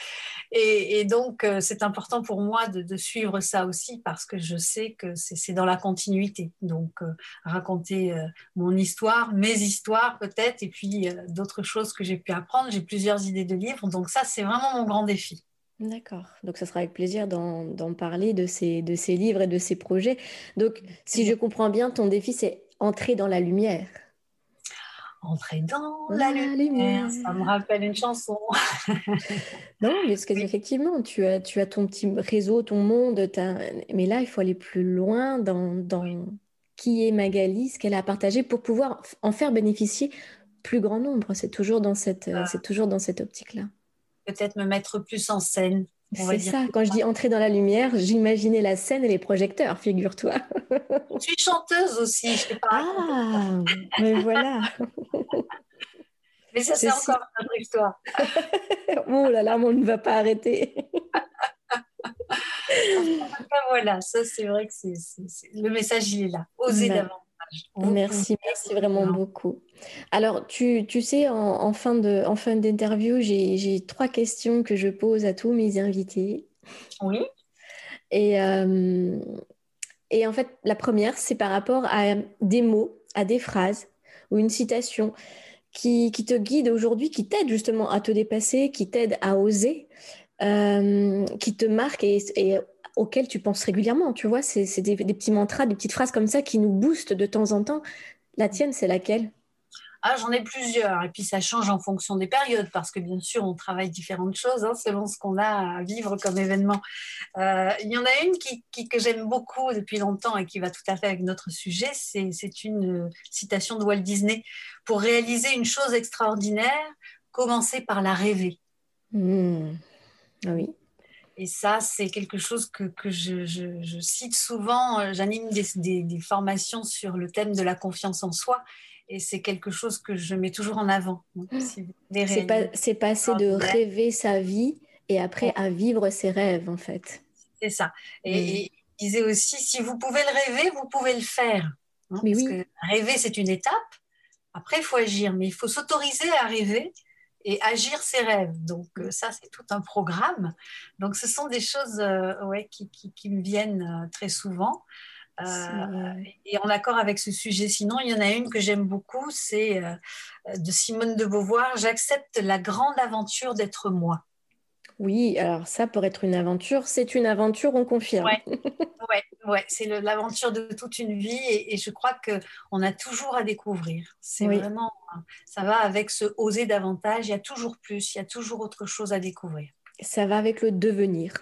Et, donc, euh, c'est important pour moi de, suivre ça aussi parce que je sais que c'est dans la continuité. Donc, euh, raconter euh, mon histoire, mes histoires peut-être, et puis d'autres choses que j'ai pu apprendre. J'ai plusieurs idées de livres. Donc, ça, c'est vraiment mon grand défi. D'accord. Donc, ça sera avec plaisir d'en parler de ces, de ces livres et de ces projets. Donc, si je comprends bien, ton défi, c'est entrer dans la lumière. Entrer dans la, lumière. Ça me rappelle une chanson. non, parce qu'effectivement, tu as, tu as ton petit réseau, ton monde. Mais là, il faut aller plus loin dans, dans qui est Magali, ce qu'elle a partagé pour pouvoir en faire bénéficier plus grand nombre. C'est toujours dans cette, ah. c'est toujours dans cette optique-là peut-être me mettre plus en scène. C'est ça, quand je dis entrer dans la lumière, j'imaginais la scène et les projecteurs, figure-toi. Je suis chanteuse aussi, je sais pas. Ah, mais voilà. Mais ça, c'est encore une autre histoire. oh là là, on ne va pas arrêter. voilà, ça c'est vrai que c'est, le message, il est là. Osez d'avant. Merci, merci vraiment beaucoup. Alors, tu, tu sais, en, fin de, en fin d'interview, j'ai trois questions que je pose à tous mes invités. Oui. Et, euh, et en fait, la première, c'est par rapport à des mots, à des phrases ou une citation qui, qui te guide aujourd'hui, qui t'aide justement à te dépasser, qui t'aide à oser, euh, qui te marque et, et auxquels tu penses régulièrement. Tu vois, c'est des, petits mantras, des petites phrases comme ça qui nous boostent de temps en temps. La tienne, c'est laquelle? Ah, j'en ai plusieurs. Et puis, ça change en fonction des périodes, parce que bien sûr, on travaille différentes choses hein, selon ce qu'on a à vivre comme événement. Euh, il y en a une qui, que j'aime beaucoup depuis longtemps et qui va tout à fait avec notre sujet. C'est une citation de Walt Disney. Pour réaliser une chose extraordinaire, commencer par la rêver. Mmh. Ah oui. Et ça, c'est quelque chose que, que je, je, cite souvent. Euh, j'anime des, des, formations sur le thème de la confiance en soi. Et c'est quelque chose que je mets toujours en avant. C'est pas, passer de rêver sa vie et après à vivre ses rêves, en fait. C'est ça. Et, il disait aussi, si vous pouvez le rêver, vous pouvez le faire. Hein, parce que rêver, c'est une étape. Après, il faut agir. Mais il faut s'autoriser à rêver et agir ses rêves. Donc euh, ça, c'est tout un programme. Donc ce sont des choses euh, ouais, qui, qui, me viennent euh, très souvent. et en accord avec ce sujet, sinon, il y en a une que j'aime beaucoup, c'est de Simone de Beauvoir, J'accepte la grande aventure d'être moi. Oui, alors ça, pour être une aventure, c'est une aventure, on confirme. Oui, ouais, ouais, c'est l'aventure de toute une vie et, je crois qu'on a toujours à découvrir. C'est vraiment, ça va avec ce oser davantage, il y a toujours plus, il y a toujours autre chose à découvrir. Ça va avec le devenir.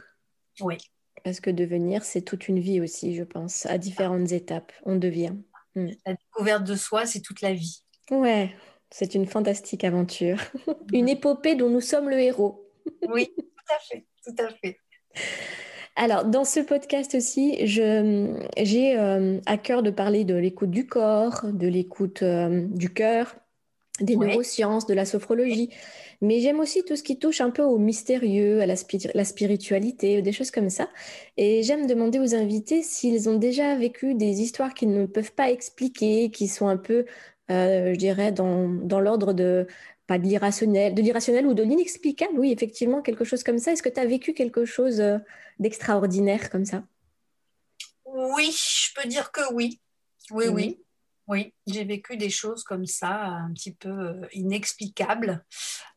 Oui. Parce que devenir, c'est toute une vie aussi, je pense, à différentes étapes, on devient. La découverte de soi, c'est toute la vie. Ouais, c'est une fantastique aventure. une épopée dont nous sommes le héros. Oui, tout à fait, tout à fait. Alors, dans ce podcast aussi, j'ai euh, à cœur de parler de l'écoute du corps, de l'écoute euh, du cœur, des neurosciences, de la sophrologie. Mais j'aime aussi tout ce qui touche un peu au mystérieux, à la, la spiritualité, des choses comme ça. Et j'aime demander aux invités s'ils ont déjà vécu des histoires qu'ils ne peuvent pas expliquer, qui sont un peu, euh, je dirais, dans, dans l'ordre de pas de l'irrationnel, de l'irrationnel ou de l'inexplicable, oui, effectivement, quelque chose comme ça. Est-ce que tu as vécu quelque chose euh, d'extraordinaire comme ça? Oui, je peux dire que oui. Oui, oui. Oui, j'ai vécu des choses comme ça, un petit peu euh, inexplicables,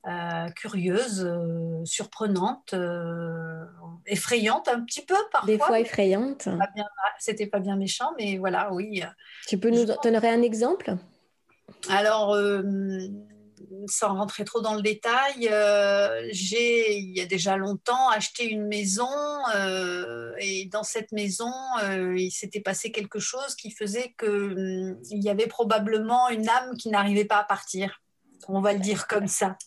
euh, curieuses, euh, surprenantes, effrayantes un petit peu parfois. Des fois effrayantes. C'était pas, bien méchant, mais voilà, oui. Tu peux nous donner un exemple? Alors, sans rentrer trop dans le détail, euh, j'ai, il y a déjà longtemps, acheté une maison euh, et dans cette maison, euh, il s'était passé quelque chose qui faisait qu'il hum, y avait probablement une âme qui n'arrivait pas à partir. On va le dire comme ça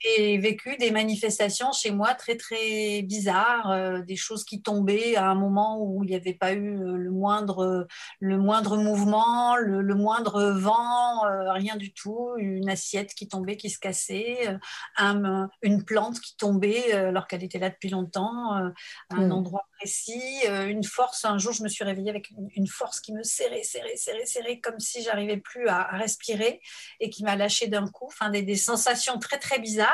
j'ai vécu des manifestations chez moi très très bizarres, euh, des choses qui tombaient à un moment où il n'y avait pas eu euh, le moindre, le moindre mouvement, le, moindre vent, euh, rien du tout, une assiette qui tombait, qui se cassait, un, une plante qui tombait alors qu'elle était là depuis longtemps, à un hmm. endroit précis, une force. Un jour, je me suis réveillée avec une, force qui me serrait, serrait, serrait, serrait, comme si j'arrivais plus à, respirer et qui m'a lâché d'un coup. Enfin, des, des sensations très très bizarres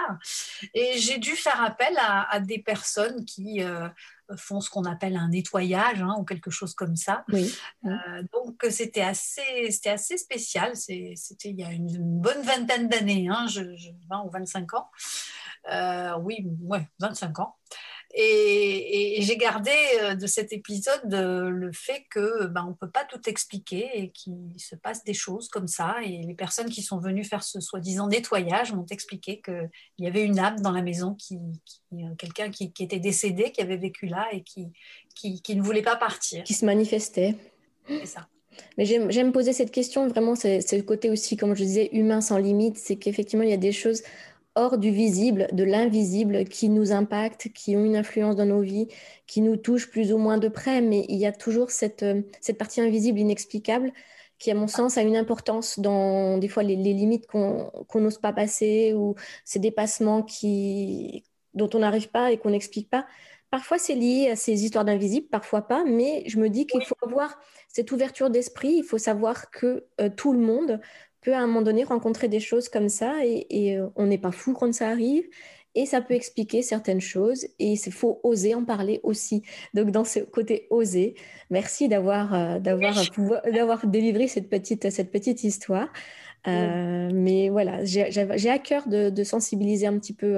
et j'ai dû faire appel à, des personnes qui euh, font ce qu'on appelle un nettoyage hein, ou quelque chose comme ça. Euh, donc c'était assez, c'était assez spécial. C'était il y a une, bonne vingtaine d'années, hein, 20 ou 25 ans. Euh, oui, ouais, 25 ans. Et, j'ai gardé euh, de cet épisode euh, le fait que ben, on ne peut pas tout expliquer et qu'il se passe des choses comme ça. Et les personnes qui sont venues faire ce soi-disant nettoyage m'ont expliqué qu'il y avait une âme dans la maison, qui, euh, quelqu'un qui, était décédé, qui avait vécu là et qui, qui, ne voulait pas partir. Qui se manifestait. C'est ça. Mais j'aime poser cette question, vraiment, c'est le côté aussi, comme je disais, humain sans limite, c'est qu'effectivement, il y a des choses hors du visible, de l'invisible, qui nous impactent, qui ont une influence dans nos vies, qui nous touchent plus ou moins de près, mais il y a toujours cette, euh, cette partie invisible, inexplicable, qui, à mon sens, a une importance dans des fois les, limites qu'on n'ose pas passer ou ces dépassements qui, dont on n'arrive pas et qu'on n'explique pas. Parfois, c'est lié à ces histoires d'invisibles, parfois pas, mais je me dis qu'il faut avoir cette ouverture d'esprit, il faut savoir que euh, tout le monde peut à un moment donné rencontrer des choses comme ça et, euh, on n'est pas fou quand ça arrive et ça peut expliquer certaines choses et il faut oser en parler aussi. Donc dans ce côté oser, merci d'avoir euh, d'avoir d'avoir délivré cette petite cette petite histoire. Mais voilà, j'ai à cœur de, sensibiliser un petit peu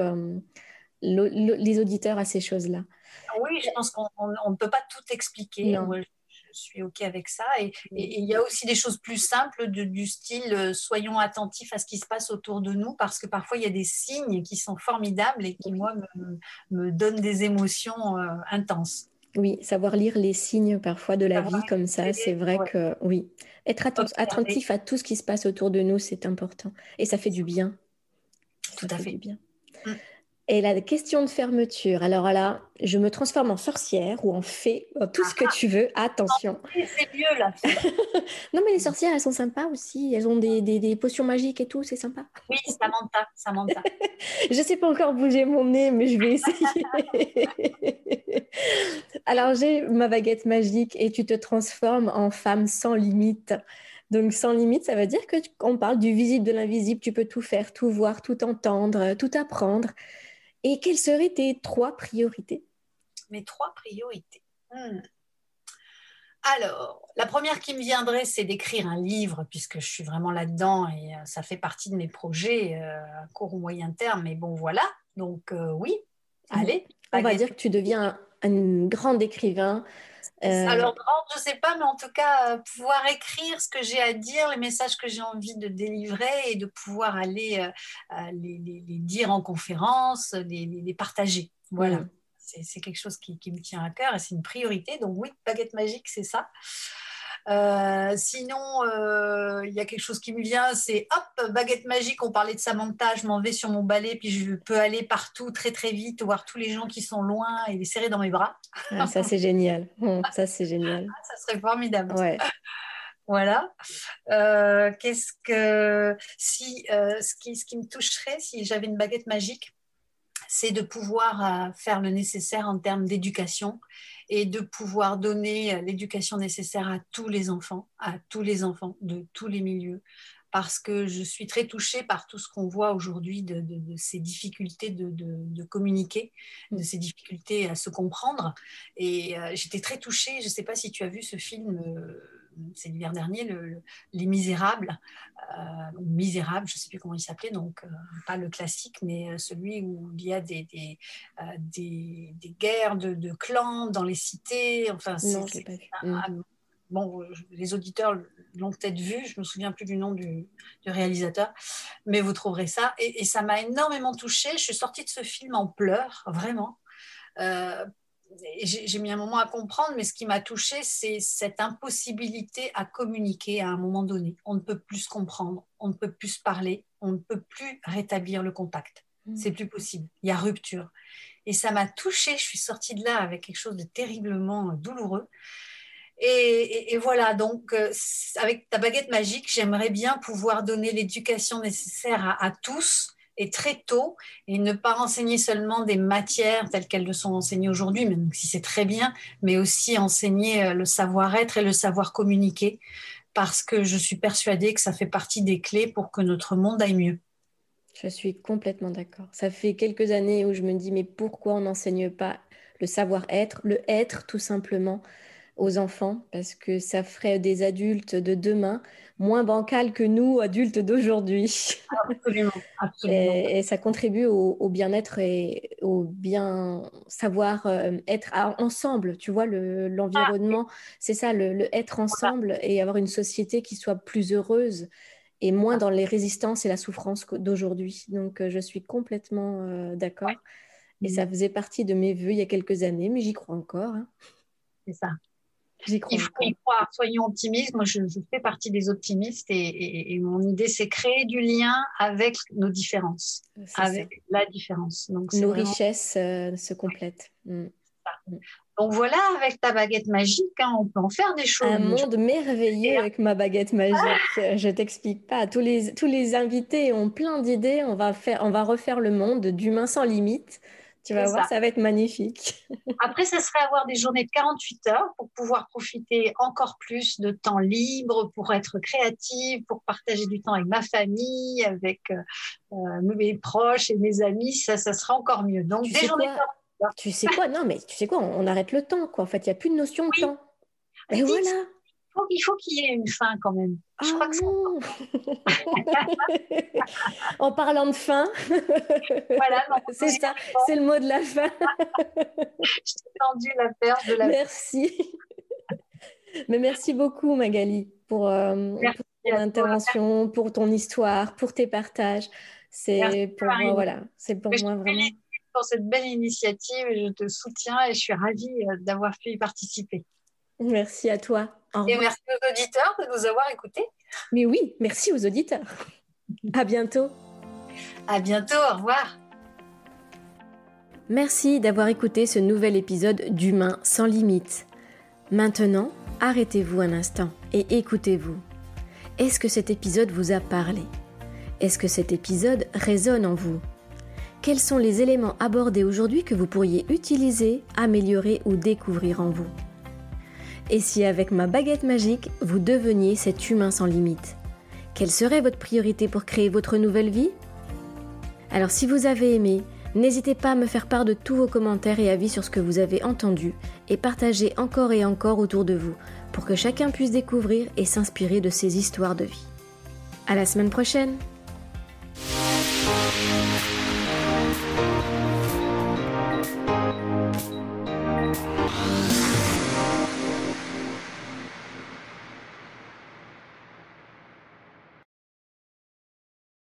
les auditeurs à ces choses-là. Oui, je pense qu'on ne peut pas tout expliquer suis OK avec ça. Et, il y a aussi des choses plus simples du style euh, soyons attentifs à ce qui se passe autour de nous parce que parfois il y a des signes qui sont formidables et qui, moi, me, donnent des émotions euh, intenses. Oui, savoir lire les signes parfois de la vie comme ça, c'est vrai que oui. Être attentif à tout ce qui se passe autour de nous, c'est important. Et ça fait du bien. Tout à fait. Du bien. Mm. Et la question de fermeture, alors là, je me transforme en sorcière ou en fée, tout ce que ah. tu veux, attention. c'est mieux là. non, mais les sorcières, elles sont sympas aussi. Elles ont des, des, potions magiques et tout, c'est sympa. Oui, Samantha, Samantha. je ne sais pas encore bouger mon nez, mais je vais essayer. alors, j'ai ma baguette magique et tu te transformes en femme sans limite. Donc, sans limite, ça veut dire que qu'on parle du visible, de l'invisible. Tu peux tout faire, tout voir, tout entendre, tout apprendre. Et quelles seraient tes trois priorités? Mes trois priorités. Hmm. Alors, la première qui me viendrait, c'est d'écrire un livre, puisque je suis vraiment là-dedans et euh, ça fait partie de mes projets euh, à court ou moyen terme. Mais bon, voilà. Donc, euh, oui, allez. On va dire que tu deviens un, grand écrivain. Alors, je ne sais pas, mais en tout cas, pouvoir écrire ce que j'ai à dire, les messages que j'ai envie de délivrer et de pouvoir aller les, dire en conférence, les, partager. Voilà. C'est quelque chose qui, qui, me tient à cœur et c'est une priorité. Donc, oui, baguette magique, c'est ça. Euh, sinon, euh, il y a quelque chose qui me vient, c'est hop, baguette magique, on parlait de Samantha, je m'en vais sur mon balai, puis je peux aller partout très très vite, voir tous les gens qui sont loin et les serrer dans mes bras. Ah, ça c'est génial, hum, ça c'est génial. Ah, ça serait formidable. Voilà. Euh, qu'est-ce que si ce qui, ce qui me toucherait si j'avais une baguette magique, c'est de pouvoir faire le nécessaire en termes d'éducation et de pouvoir donner euh, l'éducation nécessaire à tous les enfants, à tous les enfants de tous les milieux, parce que je suis très touchée par tout ce qu'on voit aujourd'hui de, ces difficultés de, communiquer, de ces difficultés à se comprendre. Et euh, j'étais très touchée, je ne sais pas si tu as vu ce film. Euh, c'est l'hiver dernier, Les Misérables, euh, Misérables, je ne sais plus comment il s'appelait, donc euh, pas le classique, mais celui où il y a des, des, des, guerres de, clans dans les cités. Enfin, non, je pas vu. bon, les auditeurs l'ont peut-être vu, je ne me souviens plus du nom du, réalisateur, mais vous trouverez ça. Et, et ça m'a énormément touchée. Je suis sortie de ce film en pleurs, vraiment. Euh, j'ai mis un moment à comprendre, mais ce qui m'a touchée, c'est cette impossibilité à communiquer à un moment donné. On ne peut plus se comprendre, on ne peut plus se parler, on ne peut plus rétablir le contact. Mm. C'est plus possible. Il y a rupture. Et ça m'a touchée. Je suis sortie de là avec quelque chose de terriblement douloureux. Et, voilà, donc euh, avec ta baguette magique, j'aimerais bien pouvoir donner l'éducation nécessaire à tous et très tôt et ne pas enseigner seulement des matières telles qu'elles le sont enseignées aujourd'hui, même si c'est très bien, mais aussi enseigner euh, le savoir-être et le savoir communiquer parce que je suis persuadée que ça fait partie des clés pour que notre monde aille mieux. Je suis complètement d'accord. Ça fait quelques années où je me dis mais pourquoi on n'enseigne pas le savoir-être, le être tout simplement aux enfants? Parce que ça ferait des adultes de demain moins bancals que nous, adultes d'aujourd'hui. Absolument, Et, ça contribue au, bien-être et au bien savoir euh, être ensemble. Tu vois, l'environnement, c'est ça, le, être ensemble et avoir une société qui soit plus heureuse et moins dans les résistances et la souffrance d'aujourd'hui. Donc, euh, je suis complètement euh, d'accord. Et ça faisait partie de mes voeux il y a quelques années, mais j'y crois encore. Hein. C'est ça. Il faut y croire, soyons optimistes. Moi, je, fais partie des optimistes et, mon idée, c'est créer du lien avec nos différences, avec la différence. Donc, nos richesses euh, se complètent. Mm. Mm. Donc voilà, avec ta baguette magique, hein, on peut en faire des choses. Un monde merveilleux avec ma baguette magique. Je t'explique pas. Tous les, tous les invités ont plein d'idées. On va faire, on va refaire le monde d'humains sans limite. Tu vas voir, ça. va être magnifique. Après, ça serait avoir des journées de 48 heures pour pouvoir profiter encore plus de temps libre, pour être créative, pour partager du temps avec ma famille, avec euh, euh, mes proches et mes amis. Ça, ça sera encore mieux. Donc, tu des journées de Tu sais quoi? Non, mais tu sais quoi? On arrête le temps, quoi. En fait, il n'y a plus de notion de temps. Et voilà il faut qu'il y ait une fin quand même. Je crois que en parlant de fin, voilà, c'est ça, c'est le mot de la fin. Je t'ai tendu la perche de la Merci. Mais merci beaucoup Magali pour, euh, ton intervention, pour ton histoire, pour tes partages. C'est pour moi, voilà, c'est pour moi vraiment. Pour cette belle initiative, je te soutiens et je suis ravie euh, d'avoir pu y participer. Merci à toi. Et merci aux auditeurs de nous avoir écoutés. Mais oui, merci aux auditeurs. À bientôt. À bientôt, au revoir. Merci d'avoir écouté ce nouvel épisode d'Humain sans limite. Maintenant, arrêtez-vous un instant et écoutez-vous. Est-ce que cet épisode vous a parlé? Est-ce que cet épisode résonne en vous? Quels sont les éléments abordés aujourd'hui que vous pourriez utiliser, améliorer ou découvrir en vous? Et si avec ma baguette magique, vous deveniez cet humain sans limite Quelle serait votre priorité pour créer votre nouvelle vie? Alors si vous avez aimé, n'hésitez pas à me faire part de tous vos commentaires et avis sur ce que vous avez entendu et partagez encore et encore autour de vous pour que chacun puisse découvrir et s'inspirer de ces histoires de vie. À la semaine prochaine